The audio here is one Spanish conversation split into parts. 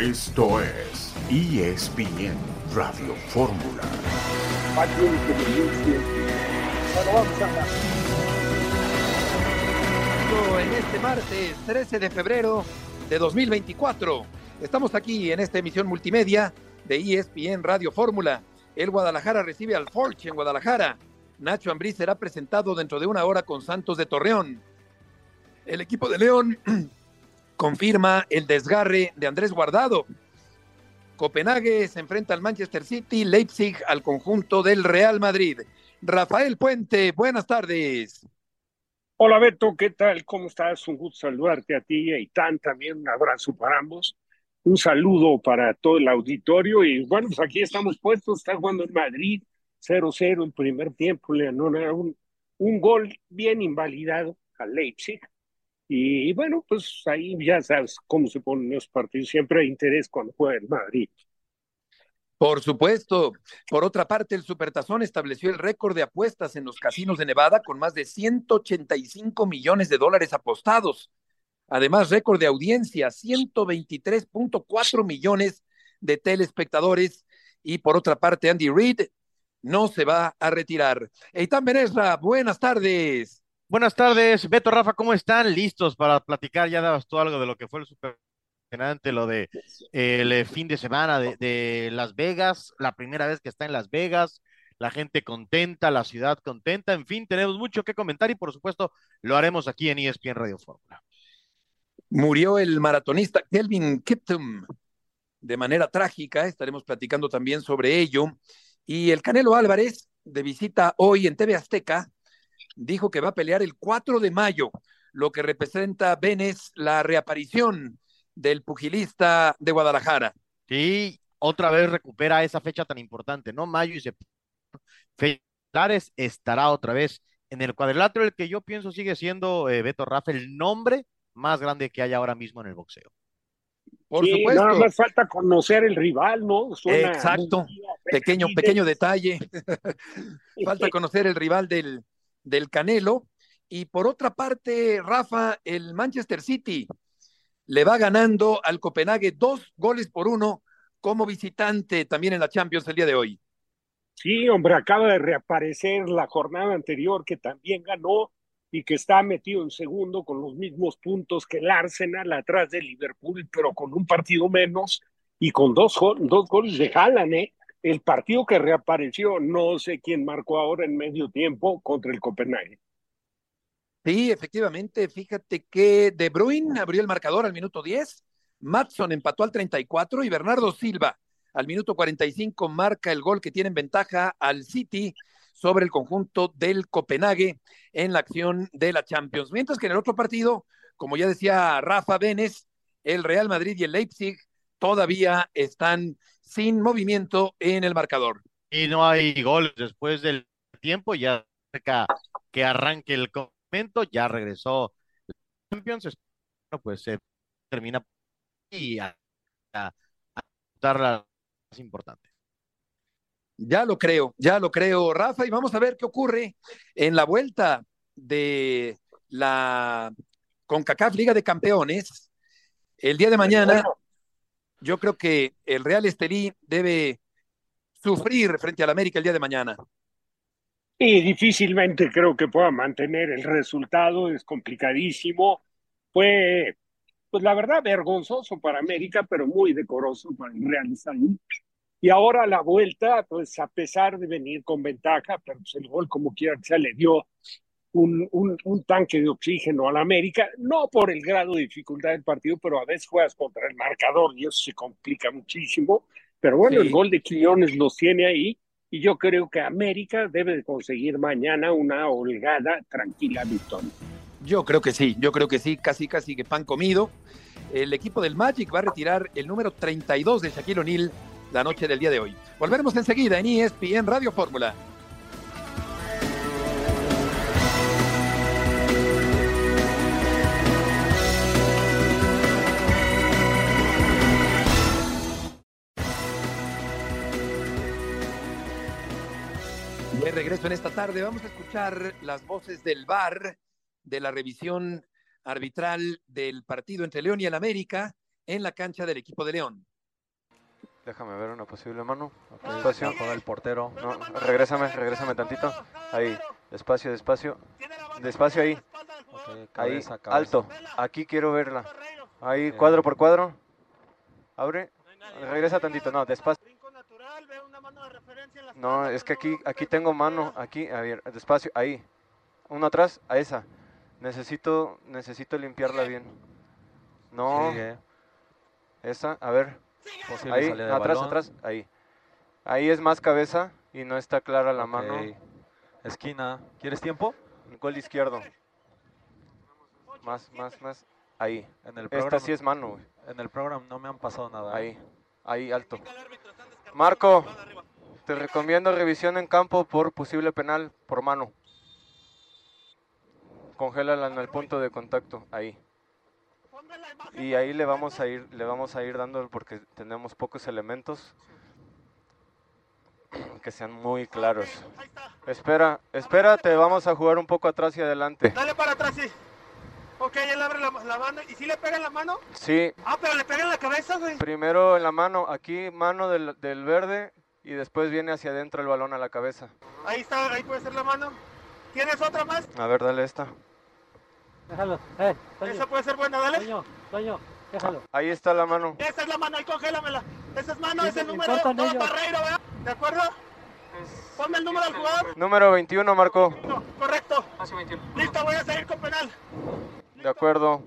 Esto es ESPN Radio Fórmula. En este martes 13 de febrero de 2024, estamos aquí en esta emisión multimedia de ESPN Radio Fórmula. El Guadalajara recibe al Forge en Guadalajara. Nacho Ambriz será presentado dentro de una hora con Santos de Torreón. El equipo de León confirma el desgarre de Andrés Guardado. Copenhague se enfrenta al Manchester City, Leipzig al conjunto del Real Madrid. Rafael Puente, buenas tardes. Hola Beto, ¿qué tal? ¿Cómo estás? Un gusto saludarte a ti y Tan también. Un abrazo para ambos. Un saludo para todo el auditorio y bueno, pues aquí estamos puestos. Está jugando en Madrid 0-0 el primer tiempo. Le un, un gol bien invalidado al Leipzig. Y bueno, pues ahí ya sabes cómo se ponen los partidos. Siempre hay interés cuando juega el Madrid. Por supuesto. Por otra parte, el Supertazón estableció el récord de apuestas en los casinos de Nevada con más de 185 millones de dólares apostados. Además, récord de audiencia, 123.4 millones de telespectadores. Y por otra parte, Andy Reid no se va a retirar. Eitan Benesra, buenas tardes. Buenas tardes, Beto, Rafa, ¿cómo están? ¿Listos para platicar? Ya dabas tú algo de lo que fue el Super lo de el eh, fin de semana de, Las Vegas, la primera vez que está en Las Vegas, la gente contenta, la ciudad contenta, en fin, tenemos mucho que comentar y por supuesto lo haremos aquí en ESPN Radio Fórmula. Murió el maratonista Kelvin Kiptum de manera trágica, estaremos platicando también sobre ello. Y el Canelo Álvarez, de visita hoy en TV Azteca, dijo que va a pelear el 4 de mayo, lo que representa Venes la reaparición del pugilista de Guadalajara. Sí, otra vez recupera esa fecha tan importante, ¿no? Mayo y septiembre. estará otra vez en el cuadrilátero, el que yo pienso sigue siendo eh, Beto Rafa, el nombre más grande que hay ahora mismo en el boxeo. Por supuesto. Nada más falta conocer el rival, ¿no? Exacto. Pequeño, pequeño detalle. falta conocer el rival del, del Canelo. Y por otra parte, Rafa, el Manchester City le va ganando al Copenhague dos goles por uno como visitante también en la Champions el día de hoy. Sí, hombre, acaba de reaparecer la jornada anterior que también ganó y que está metido en segundo con los mismos puntos que el Arsenal atrás de Liverpool, pero con un partido menos y con dos, dos goles de Haaland, ¿eh? El partido que reapareció, no sé quién marcó ahora en medio tiempo contra el Copenhague. Sí, efectivamente, fíjate que De Bruyne abrió el marcador al minuto 10, Matson empató al 34 y Bernardo Silva al minuto 45 marca el gol que tiene en ventaja al City sobre el conjunto del Copenhague en la acción de la Champions. Mientras que en el otro partido, como ya decía Rafa Benes, el Real Madrid y el Leipzig todavía están sin movimiento en el marcador. Y no hay goles después del tiempo, ya que arranque el ya regresó Champions, pues se termina y a, dar la más importante. Ya lo creo, ya lo creo, Rafa, y vamos a ver qué ocurre en la vuelta de la CONCACAF Liga de Campeones. El día de mañana, yo creo que el Real Estelí debe sufrir frente al América el día de mañana. Y difícilmente creo que pueda mantener el resultado, es complicadísimo. Fue, pues la verdad, vergonzoso para América, pero muy decoroso para el Real Madrid. Y ahora la vuelta, pues a pesar de venir con ventaja, pero pues, el gol como quiera se le dio un, un, un, tanque de oxígeno al América, no por el grado de dificultad del partido, pero a veces juegas contra el marcador y eso se complica muchísimo. Pero bueno, el gol de Quiñones los tiene ahí y yo creo que América debe de conseguir mañana una holgada, tranquila victoria. Yo creo que sí, yo creo que sí, casi casi que pan comido. El equipo del Magic va a retirar el número 32 de Shaquille O'Neal la noche del día de hoy. Volveremos enseguida en ESPN Radio Fórmula. Regreso en esta tarde, vamos a escuchar las voces del VAR de la revisión arbitral del partido entre León y el América en la cancha del equipo de León. déjame ver una posible mano. Ya juega el portero. No, regrésame, regrésame tantito. Ahí, despacio, despacio. Despacio ahí. Ahí, cabeza. alto. Aquí quiero verla. Ahí, cuadro por cuadro. Abre. Regresa tantito. No, despacio. No, es que aquí, aquí tengo mano. Aquí, a ver, despacio. Ahí. Uno atrás, a esa. Necesito, necesito limpiarla bien. No, Sigue. esa, a ver. Posible Ahí, no, atrás, balón. atrás, ahí. Ahí es más cabeza y no está clara la mano. Esquina. ¿Quieres tiempo? Gol izquierdo. Más, más, más. Ahí. En el Esta programa, sí es mano, güey. en el programa no me han pasado nada. ¿eh? Ahí. Ahí, alto. Marco, te recomiendo revisión en campo por posible penal por mano. Congélala en el punto de contacto, ahí. Y ahí le vamos a ir, le vamos a ir dando porque tenemos pocos elementos que sean muy claros. Espera, espérate, vamos a jugar un poco atrás y adelante. Dale para atrás, sí. Ok, él abre la, la mano. ¿Y si le pega en la mano? Sí, Ah, pero le pega en la cabeza, güey. primero en la mano, aquí mano del, del verde y después viene hacia adentro el balón a la cabeza. Ahí está, ahí puede ser la mano. ¿Tienes otra más? A ver, dale esta. Déjalo, eh, Esa puede ser buena, dale. Toño, Toño, déjalo. Ahí está la mano. Esa es la mano, ahí congélamela. Esa es mano, ese es el me número. ellos. Barreiro, ¿verdad? ¿De acuerdo? Ponme el número del jugador. Número 21, Marco. Correcto. Listo, voy a seguir con penal. De acuerdo.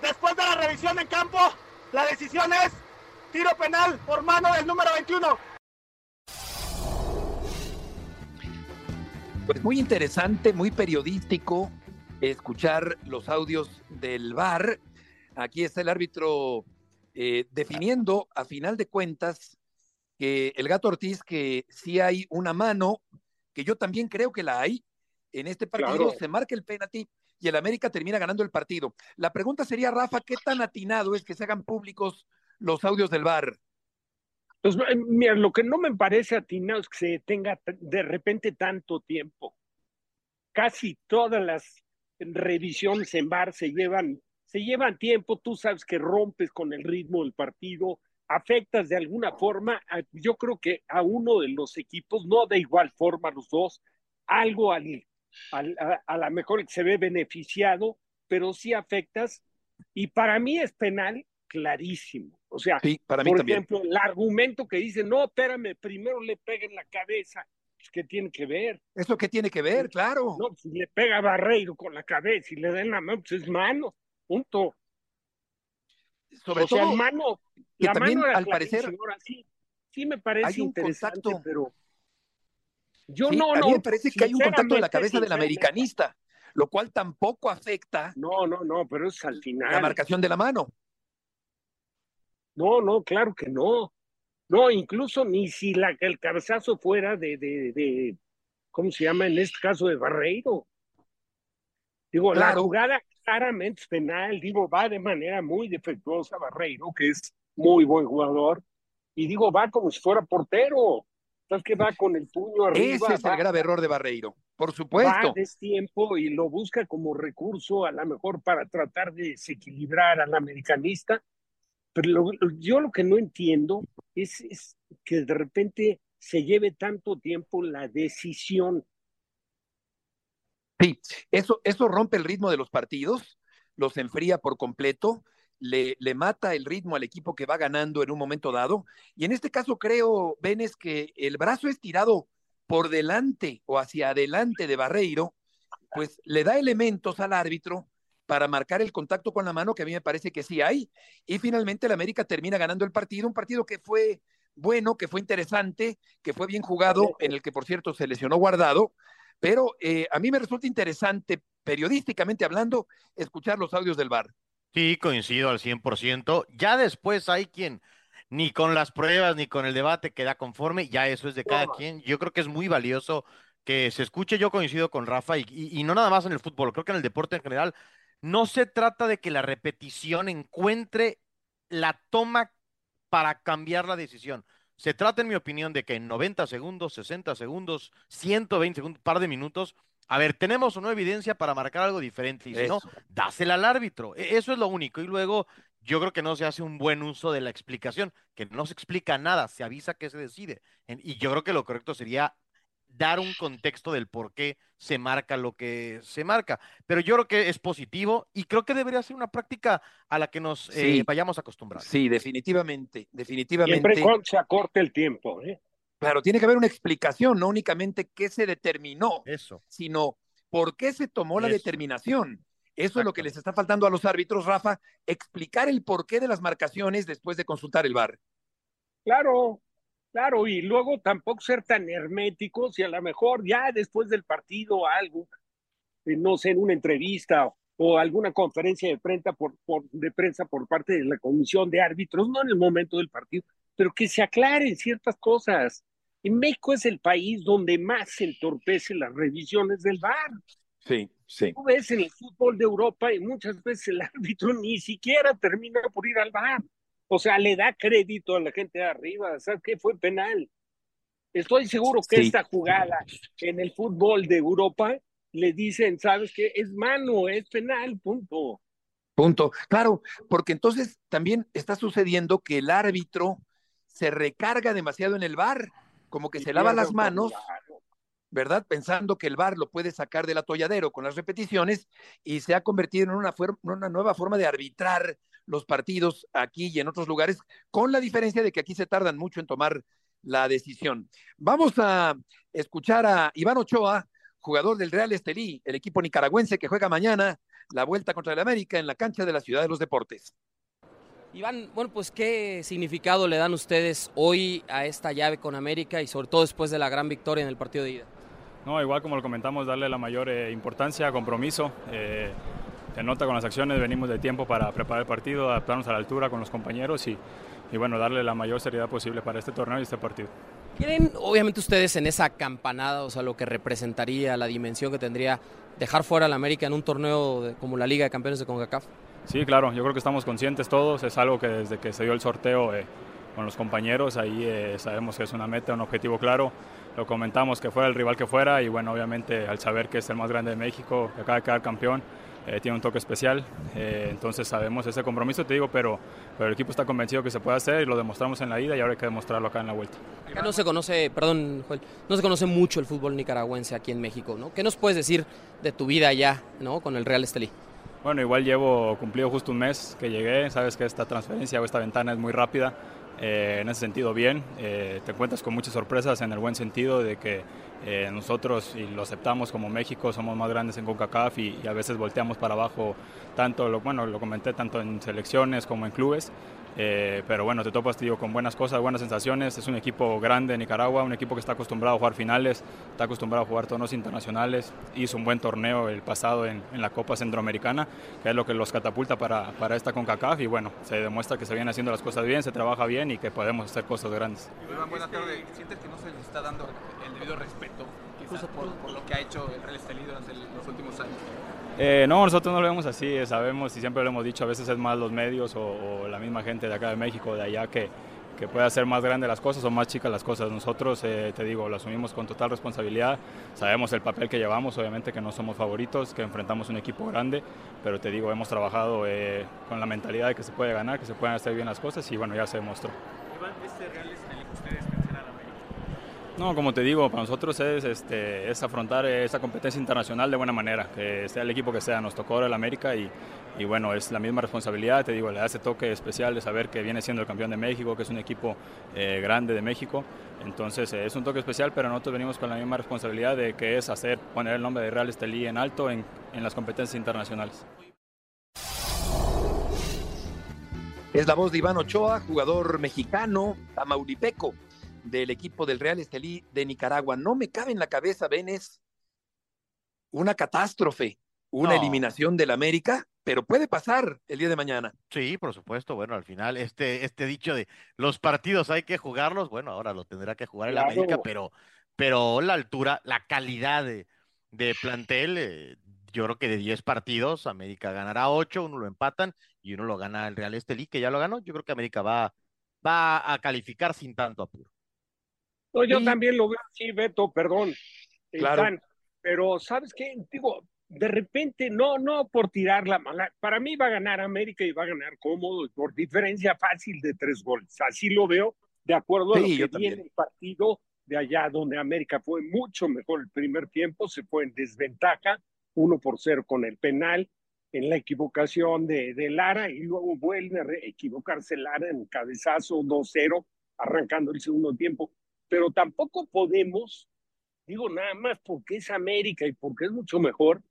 Después de la revisión en campo, la decisión es tiro penal por mano del número 21. Pues muy interesante, muy periodístico escuchar los audios del VAR. Aquí está el árbitro eh, definiendo, a final de cuentas, que el gato Ortiz, que sí hay una mano, que yo también creo que la hay. En este partido Claro. se marca el penalti y el América termina ganando el partido. La pregunta sería, Rafa, ¿qué tan atinado es que se hagan públicos los audios del VAR? Pues eh, mira, lo que no me parece atinado es que se detenga t- de repente tanto tiempo. Casi todas las revisiones en bar se llevan, se llevan tiempo, tú sabes que rompes con el ritmo del partido, afectas de alguna forma, yo creo que a uno de los equipos, no de igual forma los dos, algo al, al- a, a lo mejor se ve beneficiado, pero sí afectas, y para mí es penal clarísimo. O sea, Sí, para mí por también. ejemplo, el argumento que dice, no, espérame, primero le pega en la cabeza, pues, ¿qué tiene que ver? ¿Eso qué tiene que ver? Claro. No, si le pega a Barreiro con la cabeza y le da en la mano, pues es mano, punto. Sobre o sea, todo, mano, que la también, mano al parecer, ahora sí, sí me parece interesante, contacto. pero yo Sí, no, a no. mí me parece que hay un contacto en la cabeza del americanista, lo cual tampoco afecta No, no, no, pero es al la final. marcación de la mano. No, no, claro que no. No, incluso ni si la, el cabezazo fuera de, de, de, ¿cómo se llama? En este caso de Barreiro. Digo, la jugada claramente es penal, digo, va de manera muy defectuosa Barreiro, que es muy buen jugador, y digo, va como si fuera portero. ¿Sabes que va con el puño arriba? Ese es va- el grave error de Barreiro, por va supuesto. a destiempo y lo busca como recurso a lo mejor para tratar de desequilibrar al americanista. Pero lo- yo lo que no entiendo es, es que de repente se lleve tanto tiempo la decisión. Sí, eso, eso rompe el ritmo de los partidos, los enfría por completo, le, le mata el ritmo al equipo que va ganando en un momento dado. Y en este caso creo, Benes, que el brazo estirado por delante o hacia adelante de Barreiro, pues le da elementos al árbitro para marcar el contacto con la mano, que a mí me parece que sí hay. Y finalmente el América termina ganando el partido, un partido que fue bueno, que fue interesante, que fue bien jugado, en el que por cierto se lesionó guardado, pero eh, a mí me resulta interesante, periodísticamente hablando, escuchar los audios del bar. Sí, coincido al 100%. Ya después hay quien ni con las pruebas ni con el debate queda conforme, ya eso es de cada quien. Yo creo que es muy valioso que se escuche, yo coincido con Rafa, y, y- y no nada más en el fútbol, creo que en el deporte en general, no se trata de que la repetición encuentre la toma para cambiar la decisión. Se trata, en mi opinión, de que en 90 segundos, 60 segundos, 120 segundos, par de minutos, a ver, tenemos o no evidencia para marcar algo diferente, y si no, dásela al árbitro. E, eso es lo único. Y luego, yo creo que no se hace un buen uso de la explicación, que no se explica nada, se avisa que se decide. Y yo creo que lo correcto sería dar un contexto del por qué se marca lo que se marca. Pero yo creo que es positivo y creo que debería ser una práctica a la que nos eh, vayamos a acostumbrar. Sí, definitivamente, definitivamente. Siempre cuando se acorte el tiempo. ¿eh? Claro, tiene que haber una explicación, no únicamente qué se determinó, Eso. sino por qué se tomó la determinación. Eso es lo que les está faltando a los árbitros, Rafa, explicar el porqué de las marcaciones después de consultar el VAR. Claro, Claro, y luego tampoco ser tan herméticos y a lo mejor ya después del partido algo, eh, no sé, en una entrevista o alguna conferencia de prensa por, de prensa por parte de la comisión de árbitros, no en el momento del partido, pero que se aclaren ciertas cosas. En México es el país donde más se entorpecen las revisiones del VAR. Sí, sí. Tú ves en el fútbol de Europa y muchas veces el árbitro ni siquiera termina por ir al VAR. O sea, le da crédito a la gente de arriba. ¿Sabes qué? Fue penal. Estoy seguro que esta jugada en el fútbol de Europa le dicen, ¿sabes qué? Es mano, es penal, punto. Punto. Claro, porque entonces también está sucediendo que el árbitro se recarga demasiado en el bar, como que se lava las manos, ¿verdad? Pensando que el bar lo puede sacar del atolladero con las repeticiones y se ha convertido en una, una nueva forma de arbitrar los partidos aquí y en otros lugares, con la diferencia de que aquí se tardan mucho en tomar la decisión. Vamos a escuchar a Iván Ochoa, jugador del Real Estelí, el equipo nicaragüense que juega mañana la vuelta contra el América en la cancha de la Ciudad de los Deportes. Iván, bueno, pues qué significado le dan ustedes hoy a esta llave con América y sobre todo después de la gran victoria en el partido de ida. No, igual como lo comentamos, darle la mayor eh, importancia, compromiso. Eh, se nota con las acciones, venimos de tiempo para preparar el partido, adaptarnos a la altura con los compañeros y, y bueno, darle la mayor seriedad posible para este torneo y este partido. ¿Quieren, obviamente ustedes en esa campanada, o sea, lo que representaría, la dimensión que tendría dejar fuera a la América en un torneo como la Liga de Campeones de CONCACAF? Sí, claro, yo creo que estamos conscientes todos, es algo que desde que se dio el sorteo eh, con los compañeros, ahí eh, sabemos que es una meta, un objetivo claro, lo comentamos que fuera el rival que fuera y bueno, obviamente al saber que es el más grande de México, que acaba de quedar campeón, eh, tiene un toque especial, eh, entonces sabemos ese compromiso, te digo, pero, pero el equipo está convencido que se puede hacer y lo demostramos en la ida y ahora hay que demostrarlo acá en la vuelta. no se conoce, perdón, Joel, no se conoce mucho el fútbol nicaragüense aquí en México, ¿no? ¿Qué nos puedes decir de tu vida allá, ¿no? Con el Real Estelí. Bueno, igual llevo cumplido justo un mes que llegué, sabes que esta transferencia o esta ventana es muy rápida, eh, en ese sentido bien, te encuentras con muchas sorpresas en el buen sentido de que eh, nosotros, y lo aceptamos como México, somos más grandes en CONCACAF y, y, a veces volteamos para abajo, tanto, lo, bueno, lo comenté tanto en selecciones como en clubes, eh, pero bueno, te topas digo, con buenas cosas, buenas sensaciones. Es un equipo grande Nicaragua, un equipo que está acostumbrado a jugar finales, está acostumbrado a jugar torneos internacionales. Hizo un buen torneo el pasado en, en la Copa Centroamericana, que es lo que los catapulta para, para, esta CONCACAF. Y bueno, se demuestra que se vienen haciendo las cosas bien, se trabaja bien y que podemos hacer cosas grandes. ¿Sientes que no se les está dando el debido respeto por, por lo que ha hecho el Real Estelí durante los últimos años? Eh, no, nosotros no lo vemos así, sabemos y siempre lo hemos dicho, a veces es más los medios o, la misma gente de acá de México, de allá, que, que puede hacer más grandes las cosas o más chicas las cosas. Nosotros, eh, te digo, lo asumimos con total responsabilidad, sabemos el papel que llevamos, obviamente que no somos favoritos, que enfrentamos un equipo grande, pero te digo, hemos trabajado eh, con la mentalidad de que se puede ganar, que se pueden hacer bien las cosas y bueno, ya se demostró. Iván, este Real ustedes vencer a la América. No, como te digo, para nosotros es, este, es afrontar esa competencia internacional de buena manera, que sea el equipo que sea, nos tocó ahora el América y, y bueno, es la misma responsabilidad, te digo, le da ese toque especial de saber que viene siendo el campeón de México, que es un equipo eh, grande de México, entonces eh, es un toque especial, pero nosotros venimos con la misma responsabilidad de que es hacer, poner el nombre de Real Estelí en alto en, en las competencias internacionales. Es la voz de Iván Ochoa, jugador mexicano, tamaulipeco del equipo del Real Estelí de Nicaragua. No me cabe en la cabeza, Benes, una catástrofe, una No. eliminación del América, pero puede pasar el día de mañana. Sí, por supuesto. Bueno, al final, este, este dicho de los partidos hay que jugarlos, bueno, ahora lo tendrá que jugar el Claro. América, pero, pero la altura, la calidad de, de plantel, eh, yo creo que de 10 partidos, América ganará 8, uno lo empatan y uno lo gana el Real Estelí, que ya lo ganó. Yo creo que América va, va a calificar sin tanto apuro. No, yo Y- también lo veo así, Beto, perdón. Claro. Están- Pero, ¿sabes qué? Digo, de repente, no, no por tirar la mala. Para mí va a ganar América y va a ganar cómodo, por diferencia fácil de tres goles. Así lo veo, de acuerdo a Sí, lo que viene el partido de allá, donde América fue mucho mejor el primer tiempo, se fue en desventaja, uno por cero con el penal, en la equivocación de, de Lara, y luego vuelve a equivocarse Lara en cabezazo 2-0, arrancando el segundo tiempo. Pero tampoco podemos, digo nada más porque es América y porque es mucho mejor,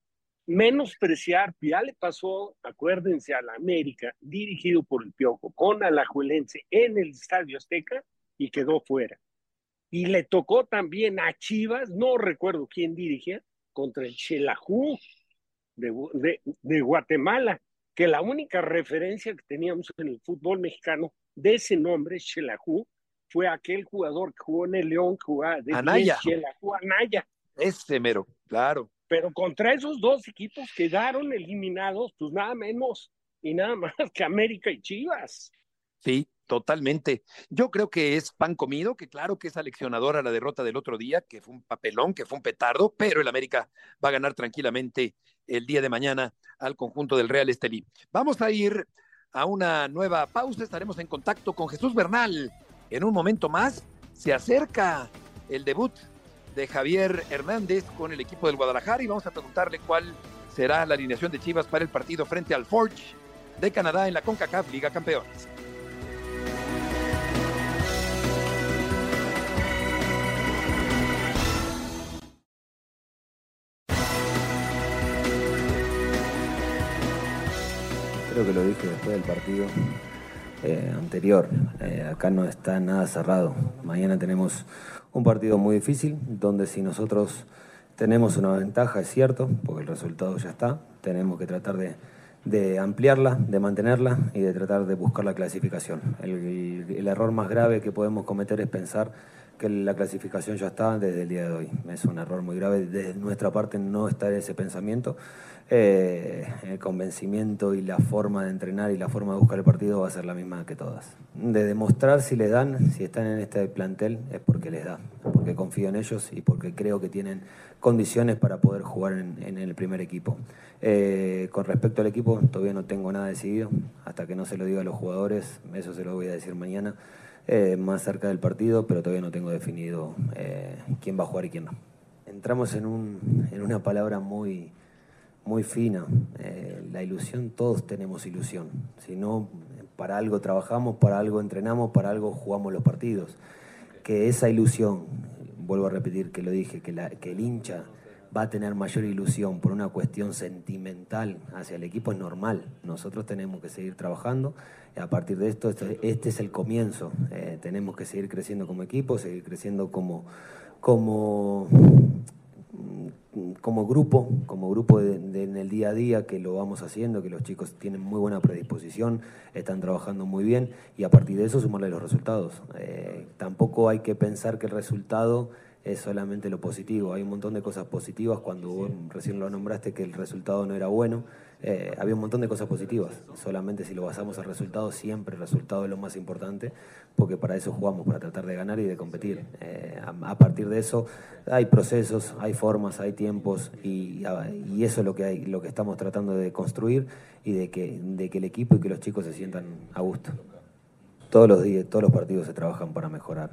menospreciar, ya le pasó, acuérdense, a la América, dirigido por el Piojo, con Alajuelense en el Estadio Azteca y quedó fuera. Y le tocó también a Chivas, no recuerdo quién dirigía, contra el Xelajú de, de, Guatemala, que la única referencia que teníamos en el fútbol mexicano de ese nombre, Xelajú, fue aquel jugador que jugó en el León, que jugaba de Anaya. 10, Xelajú Anaya. Ese mero, claro. Pero contra esos dos equipos quedaron eliminados, pues nada menos y nada más que América y Chivas. Sí, totalmente. Yo creo que es pan comido, que claro que es aleccionadora la derrota del otro día, que fue un papelón, que fue un petardo, pero el América va a ganar tranquilamente el día de mañana al conjunto del Real Estelí. Vamos a ir a una nueva pausa, estaremos en contacto con Jesús Bernal. En un momento más se acerca el debut de Javier Hernández con el equipo del Guadalajara y vamos a preguntarle cuál será la alineación de Chivas para el partido frente al Forge de Canadá en la CONCACAF Liga Campeones. Creo que lo dije después del partido eh, anterior. Eh, acá no está nada cerrado. Mañana tenemos un partido muy difícil, donde si nosotros tenemos una ventaja, es cierto, porque el resultado ya está, tenemos que tratar de, ampliarla, de mantenerla y de tratar de buscar la clasificación. El error más grave que podemos cometer es pensar que la clasificación ya está desde el día de hoy. Es un error muy grave desde nuestra parte no estar ese pensamiento. Eh, el convencimiento y la forma de entrenar y la forma de buscar el partido va a ser la misma que todas. De demostrar si les dan, si están en este plantel, es porque les da, porque confío en ellos y porque creo que tienen condiciones para poder jugar en, en el primer equipo. Eh, con respecto al equipo, todavía no tengo nada decidido, hasta que no se lo diga a los jugadores, eso se lo voy a decir mañana, eh, más cerca del partido, pero todavía no tengo definido eh, quién va a jugar y quién no. Entramos en, un, en una palabra muy, muy fina. Eh, la ilusión, todos tenemos ilusión. Si no, para algo trabajamos, para algo entrenamos, para algo jugamos los partidos. Que esa ilusión, vuelvo a repetir que lo dije, que, la, que el hincha va a tener mayor ilusión por una cuestión sentimental hacia el equipo es normal. Nosotros tenemos que seguir trabajando. Y a partir de esto, este, es el comienzo. Eh, tenemos que seguir creciendo como equipo, seguir creciendo como, como grupo, como grupo en el día a día que lo vamos haciendo, que los chicos tienen muy buena predisposición, están trabajando muy bien y a partir de eso sumarle los resultados. Eh, tampoco hay que pensar que el resultado es solamente lo positivo, hay un montón de cosas positivas, cuando vos recién lo nombraste que el resultado no era bueno, eh, había un montón de cosas positivas, solamente si lo basamos al resultado, siempre el resultado es lo más importante, porque para eso jugamos, para tratar de ganar y de competir. Eh, a, a partir de eso hay procesos, hay formas, hay tiempos y, y eso es lo que, hay, lo que estamos tratando de construir y de que, de que el equipo y que los chicos se sientan a gusto. Todos los días, todos los partidos se trabajan para mejorar.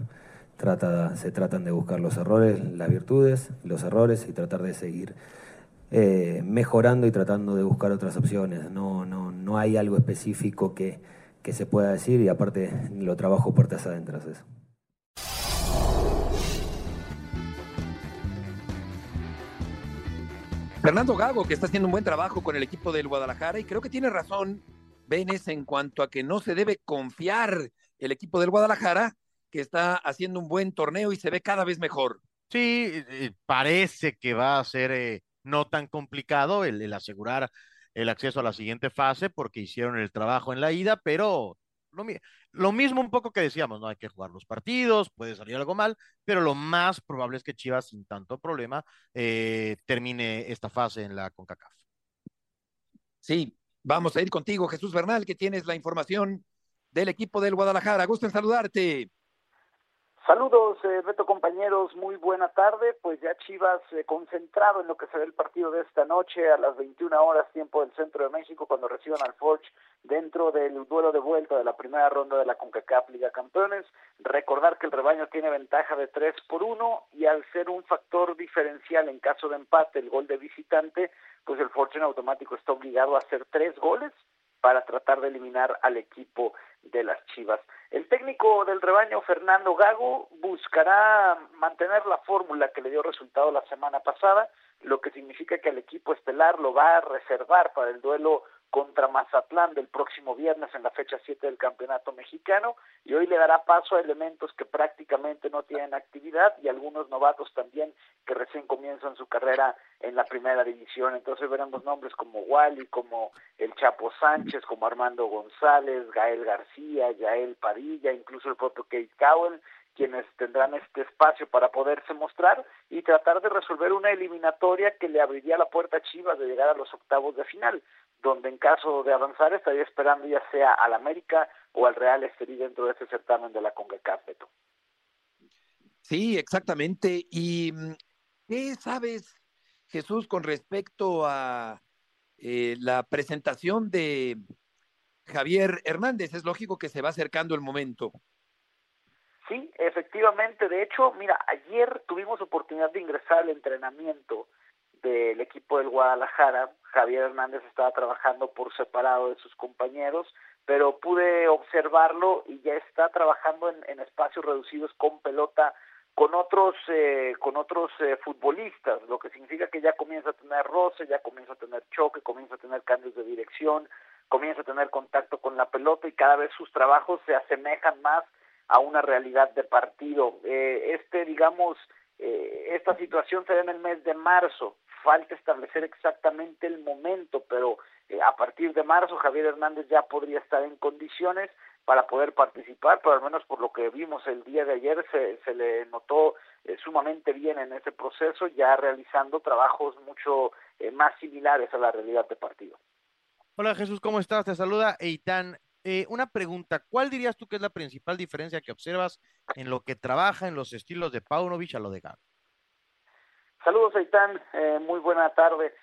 Se tratan de buscar los errores, las virtudes, los errores y tratar de seguir eh, mejorando y tratando de buscar otras opciones. No, no, no hay algo específico que, que se pueda decir y aparte lo trabajo puertas adentro. Eso. Fernando Gago, que está haciendo un buen trabajo con el equipo del Guadalajara y creo que tiene razón, Benes, en cuanto a que no se debe confiar el equipo del Guadalajara, que está haciendo un buen torneo y se ve cada vez mejor. Sí, parece que va a ser eh, no tan complicado el, el asegurar el acceso a la siguiente fase porque hicieron el trabajo en la ida, pero lo, lo mismo un poco que decíamos, no hay que jugar los partidos, puede salir algo mal, pero lo más probable es que Chivas sin tanto problema eh, termine esta fase en la CONCACAF. Sí, vamos a ir contigo, Jesús Bernal, que tienes la información del equipo del Guadalajara. Gusto en saludarte. Saludos, eh, Beto compañeros, muy buena tarde. Pues ya Chivas eh, concentrado en lo que será el partido de esta noche a las 21 horas tiempo del centro de México cuando reciban al Forge dentro del duelo de vuelta de la primera ronda de la CONCACAF Liga Campeones. Recordar que el rebaño tiene ventaja de 3 por 1 y al ser un factor diferencial en caso de empate el gol de visitante, pues el Forge en automático está obligado a hacer tres goles para tratar de eliminar al equipo de las Chivas. El técnico del rebaño, Fernando Gago, buscará mantener la fórmula que le dio resultado la semana pasada, lo que significa que el equipo estelar lo va a reservar para el duelo contra Mazatlán del próximo viernes en la fecha 7 del Campeonato Mexicano y hoy le dará paso a elementos que prácticamente no tienen actividad y algunos novatos también que recién comienzan su carrera en la primera división. Entonces veremos nombres como Wally, como el Chapo Sánchez, como Armando González, Gael García, Yael Padilla, incluso el propio Kate Cowell quienes tendrán este espacio para poderse mostrar y tratar de resolver una eliminatoria que le abriría la puerta a Chivas de llegar a los octavos de final donde en caso de avanzar estaría esperando ya sea al América o al Real Estelí dentro de ese certamen de la CONCACAF, Sí, exactamente. ¿Y mm, qué sabes, Jesús, con respecto a eh, la presentación de Javier Hernández? Es lógico que se va acercando el momento. Sí, efectivamente. De hecho, mira, ayer tuvimos oportunidad de ingresar al entrenamiento del equipo del Guadalajara. Javier Hernández estaba trabajando por separado de sus compañeros, pero pude observarlo y ya está trabajando en, espacios reducidos con pelota con otros eh, con otros eh, futbolistas, lo que significa que ya comienza a tener roce, ya comienza a tener choque, comienza a tener cambios de dirección, comienza a tener contacto con la pelota y cada vez sus trabajos se asemejan más a una realidad de partido. Eh, este, digamos, esta situación se da en el mes de marzo falta establecer exactamente el momento, pero eh, a partir de marzo Javier Hernández ya podría estar en condiciones para poder participar, pero al menos por lo que vimos el día de ayer se, se le notó eh, sumamente bien en ese proceso, ya realizando trabajos mucho eh, más similares a la realidad de partido. Hola Jesús, ¿cómo estás? Te saluda Eitan. una pregunta, ¿cuál dirías tú que es la principal diferencia que observas en lo que trabaja en los estilos de Paunovic a lo? Saludos, Aitán. Eh, muy buena tarde.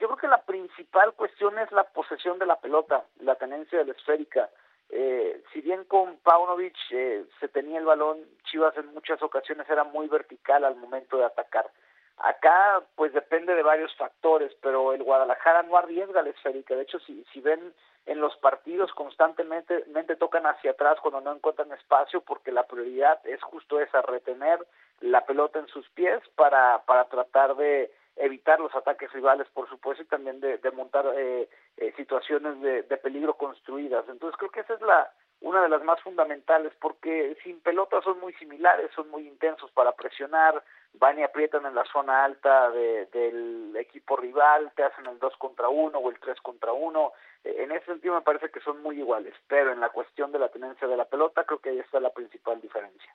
Yo creo que la principal cuestión es la posesión de la pelota, la tenencia de la esférica. Eh, si bien con Paunovic eh, se tenía el balón, Chivas en muchas ocasiones era muy vertical al momento de atacar. Acá, pues depende de varios factores, pero el Guadalajara no arriesga la esférica. De hecho, si, si ven en los partidos constantemente tocan hacia atrás cuando no encuentran espacio, porque la prioridad es justo esa, retener la pelota en sus pies para, para tratar de evitar los ataques rivales, por supuesto, y también de, montar eh, eh, situaciones de, de peligro construidas. Entonces creo que esa es la, una de las más fundamentales, porque sin pelota son muy similares, son muy intensos para presionar, van y aprietan en la zona alta del equipo rival, te hacen el 2 contra 1 o el 3 contra 1. Eh, en ese sentido me parece que son muy iguales, pero en la cuestión de la tenencia de la pelota creo que ahí está la principal diferencia.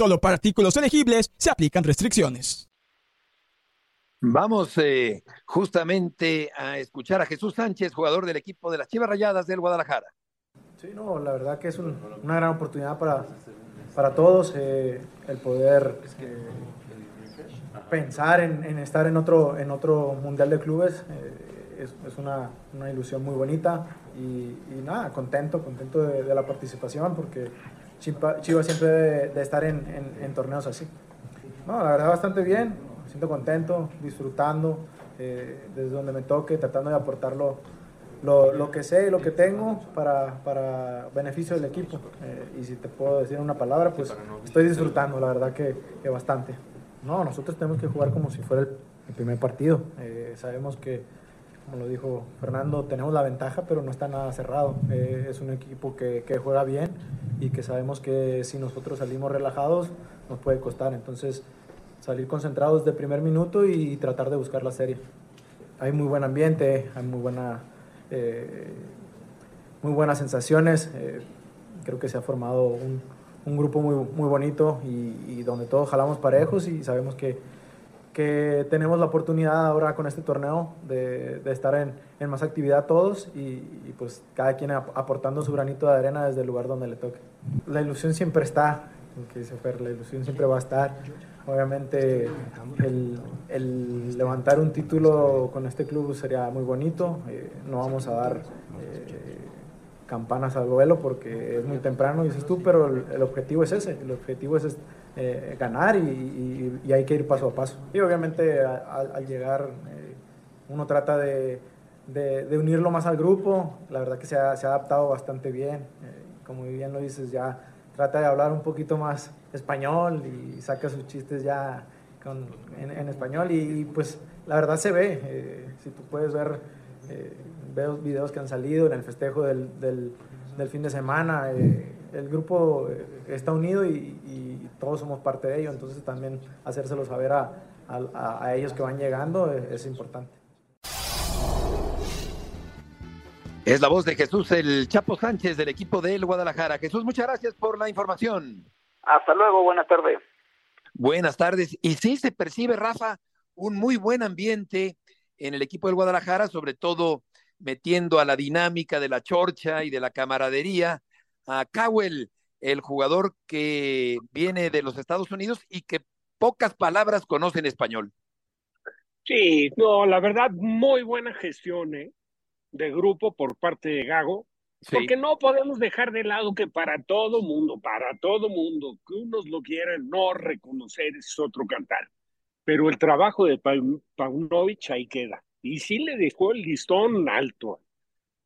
Solo para artículos elegibles se aplican restricciones. Vamos eh, justamente a escuchar a Jesús Sánchez, jugador del equipo de las Chivas Rayadas del Guadalajara. Sí, no, la verdad que es una gran oportunidad para, para todos eh, el poder eh, pensar en, estar en otro, en otro Mundial de Clubes. Eh, es, una, una, ilusión muy bonita y, nada, contento, contento de, la participación porque Chivas siempre de, estar en, en, torneos así. No, la verdad bastante bien, me siento contento, disfrutando. eh, desde donde me toque, tratando de aportar lo, lo, lo que sé y lo que tengo para, para beneficio del equipo. Eh, y si te puedo decir una palabra, pues estoy disfrutando, la verdad que, que bastante. No, nosotros tenemos que jugar como si fuera el, el primer partido. Eh, sabemos que, como lo dijo Fernando, tenemos la ventaja, pero no está nada cerrado. Eh, es un equipo que, que, juega bien y que sabemos que si nosotros salimos relajados nos puede costar. Entonces, salir concentrados el primer minuto y tratar de buscar la serie. Hay muy buen ambiente, hay muy buena... Eh, muy buenas sensaciones. Eh, creo que se ha formado un, un grupo muy, muy bonito y, y, donde todos jalamos parejos y sabemos que, que tenemos la oportunidad ahora con este torneo de, estar en, más actividad todos y, pues cada quien aportando su granito de arena desde el lugar donde le toque. La ilusión siempre está, que dice Fer, la ilusión siempre va a estar. Obviamente el, levantar un título con este club sería muy bonito, eh, no vamos a dar... Eh, campanas al vuelo porque es muy temprano, dices tú, pero el objetivo es ese, el objetivo es eh, ganar y, y, y, hay que ir paso a paso. Y obviamente al, llegar eh, uno trata de, de, de, unirlo más al grupo, la verdad que se ha, se ha adaptado bastante bien, eh, como bien lo dices, ya trata de hablar un poquito más español y saca sus chistes ya con, en, en, español y, pues la verdad se ve, eh, si tú puedes ver veo videos que han salido en el festejo del, del, del fin de semana. El grupo eh, está unido y, y, todos somos parte de ello, entonces también hacérselo saber a, a, a ellos que van llegando es, es, importante. Es la voz de Jesús, el Chapo Sánchez del equipo del Guadalajara. Jesús, muchas gracias por la información. Hasta luego, buenas tardes. Buenas tardes. Y sí se percibe, Rafa, un muy buen ambiente en el equipo del Guadalajara, sobre todo metiendo a la dinámica de la chorcha y de la camaradería a Cowell, el jugador que viene de los Estados Unidos y que pocas palabras conoce en español. Sí, no, la verdad, muy buena gestión ¿eh? de grupo por parte de Gago, sí. porque no podemos dejar de lado que para todo mundo, para todo mundo, que unos lo quieran no reconocer es otro cantar. Pero el trabajo de Paunovic ahí queda y sí le dejó el listón alto,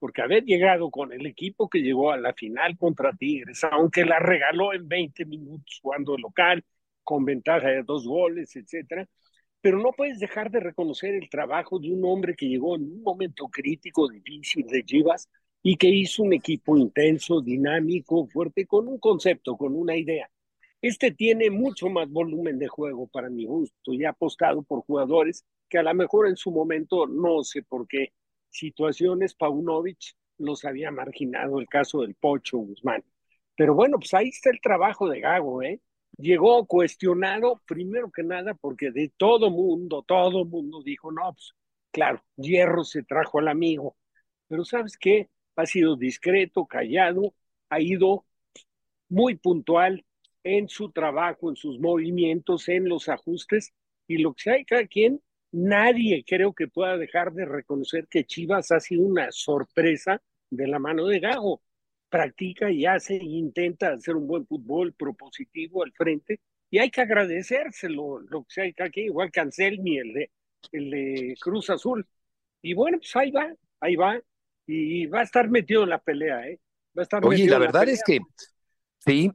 porque haber llegado con el equipo que llegó a la final contra Tigres, aunque la regaló en 20 minutos jugando local, con ventaja de dos goles, etcétera, pero no puedes dejar de reconocer el trabajo de un hombre que llegó en un momento crítico, difícil de Chivas y que hizo un equipo intenso, dinámico, fuerte, con un concepto, con una idea. Este tiene mucho más volumen de juego para mi gusto y ha apostado por jugadores que a lo mejor en su momento, no sé por qué situaciones, Paunovic los había marginado, el caso del Pocho Guzmán. Pero bueno, pues ahí está el trabajo de Gago, ¿eh? Llegó cuestionado, primero que nada, porque de todo mundo, todo mundo dijo, no, pues claro, Hierro se trajo al amigo. Pero ¿sabes qué? Ha sido discreto, callado, ha ido muy puntual en su trabajo, en sus movimientos, en los ajustes, y lo que sea, cada quien nadie creo que pueda dejar de reconocer que Chivas ha sido una sorpresa de la mano de Gago. Practica y hace e intenta hacer un buen fútbol propositivo al frente y hay que agradecérselo, lo que sea aquí, igual que Anselmi, el de, el de Cruz Azul. Y bueno, pues ahí va, ahí va, y va a estar metido en la pelea, ¿eh? Va a estar Oye, la verdad la es que sí,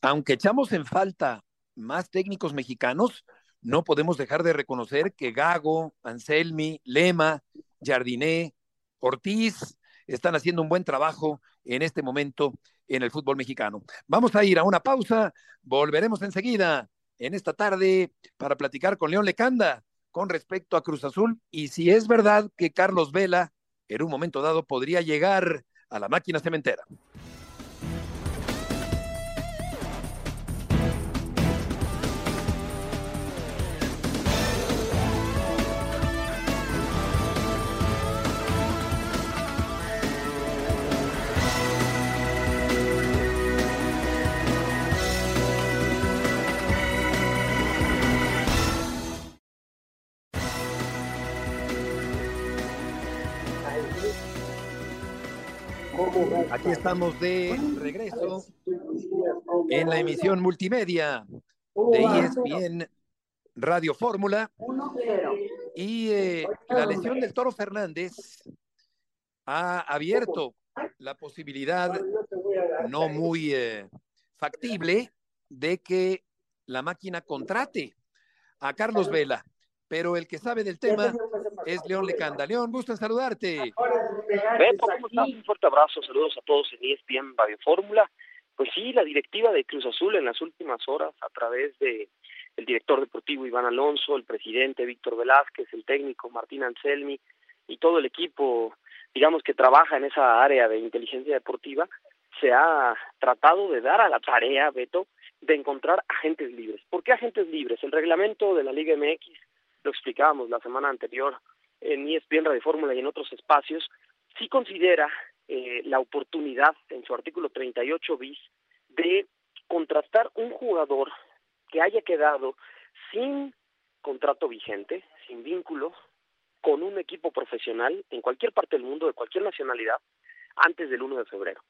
aunque echamos en falta más técnicos mexicanos, no podemos dejar de reconocer que Gago, Anselmi, Lema, Jardiné, Ortiz están haciendo un buen trabajo en este momento en el fútbol mexicano. Vamos a ir a una pausa, volveremos enseguida en esta tarde para platicar con León Lecanda con respecto a Cruz Azul y si es verdad que Carlos Vela en un momento dado podría llegar a la máquina cementera. Aquí estamos de regreso en la emisión multimedia de ESPN Radio Fórmula. Y eh, la lesión del Toro Fernández ha abierto la posibilidad no muy eh, factible de que la máquina contrate a Carlos Vela. Pero el que sabe del tema es León Lecanda. León, gusto en saludarte. Beto, ¿cómo estás? Un fuerte abrazo, saludos a todos en ESPN Radio Fórmula. Pues sí, la directiva de Cruz Azul en las últimas horas, a través de el director deportivo Iván Alonso, el presidente Víctor Velázquez, el técnico Martín Anselmi y todo el equipo, digamos que trabaja en esa área de inteligencia deportiva, se ha tratado de dar a la tarea, Beto, de encontrar agentes libres. ¿Por qué agentes libres? El reglamento de la Liga MX, lo explicábamos la semana anterior en ESPN Radio Fórmula y en otros espacios, sí considera eh, la oportunidad en su artículo 38 bis de contratar un jugador que haya quedado sin contrato vigente, sin vínculo, con un equipo profesional en cualquier parte del mundo, de cualquier nacionalidad, antes del 1 de febrero.